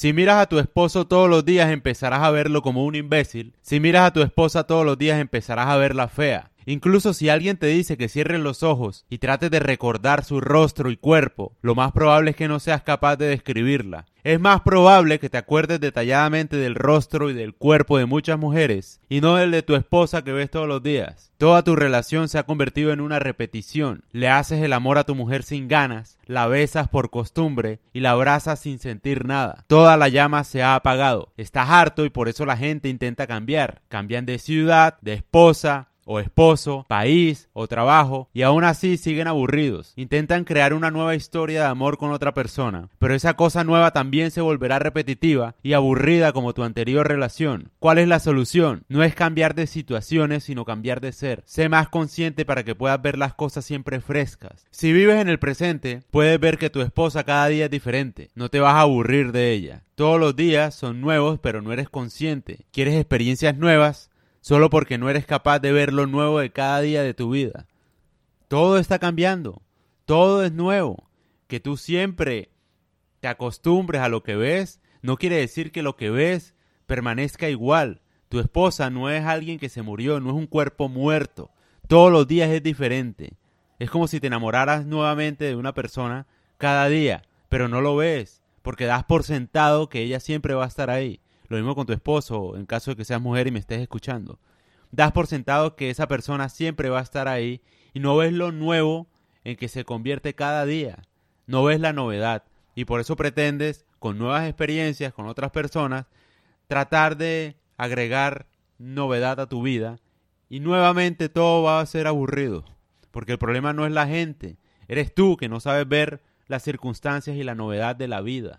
Si miras a tu esposo todos los días empezarás a verlo como un imbécil. Si miras a tu esposa todos los días empezarás a verla fea. Incluso si alguien te dice que cierres los ojos y trates de recordar su rostro y cuerpo, lo más probable es que no seas capaz de describirla. Es más probable que te acuerdes detalladamente del rostro y del cuerpo de muchas mujeres y no del de tu esposa que ves todos los días. Toda tu relación se ha convertido en una repetición. Le haces el amor a tu mujer sin ganas, la besas por costumbre y la abrazas sin sentir nada. Toda la llama se ha apagado. Estás harto y por eso la gente intenta cambiar. Cambian de ciudad, de esposa, o esposo, país o trabajo y aún así siguen aburridos. Intentan crear una nueva historia de amor con otra persona, pero esa cosa nueva también se volverá repetitiva y aburrida como tu anterior relación. ¿Cuál es la solución? No es cambiar de situaciones, sino cambiar de ser. Sé más consciente para que puedas ver las cosas siempre frescas. Si vives en el presente, puedes ver que tu esposa cada día es diferente. No te vas a aburrir de ella. Todos los días son nuevos, pero no eres consciente. ¿Quieres experiencias nuevas? Solo porque no eres capaz de ver lo nuevo de cada día de tu vida. Todo está cambiando, todo es nuevo. Que tú siempre te acostumbres a lo que ves no quiere decir que lo que ves permanezca igual. Tu esposa no es alguien que se murió, no es un cuerpo muerto. Todos los días es diferente. Es como si te enamoraras nuevamente de una persona cada día, pero no lo ves, porque das por sentado que ella siempre va a estar ahí. Lo mismo con tu esposo, en caso de que seas mujer y me estés escuchando. Das por sentado que esa persona siempre va a estar ahí y no ves lo nuevo en que se convierte cada día. No ves la novedad y por eso pretendes, con nuevas experiencias, con otras personas, tratar de agregar novedad a tu vida y nuevamente todo va a ser aburrido. Porque el problema no es la gente, eres tú que no sabes ver las circunstancias y la novedad de la vida.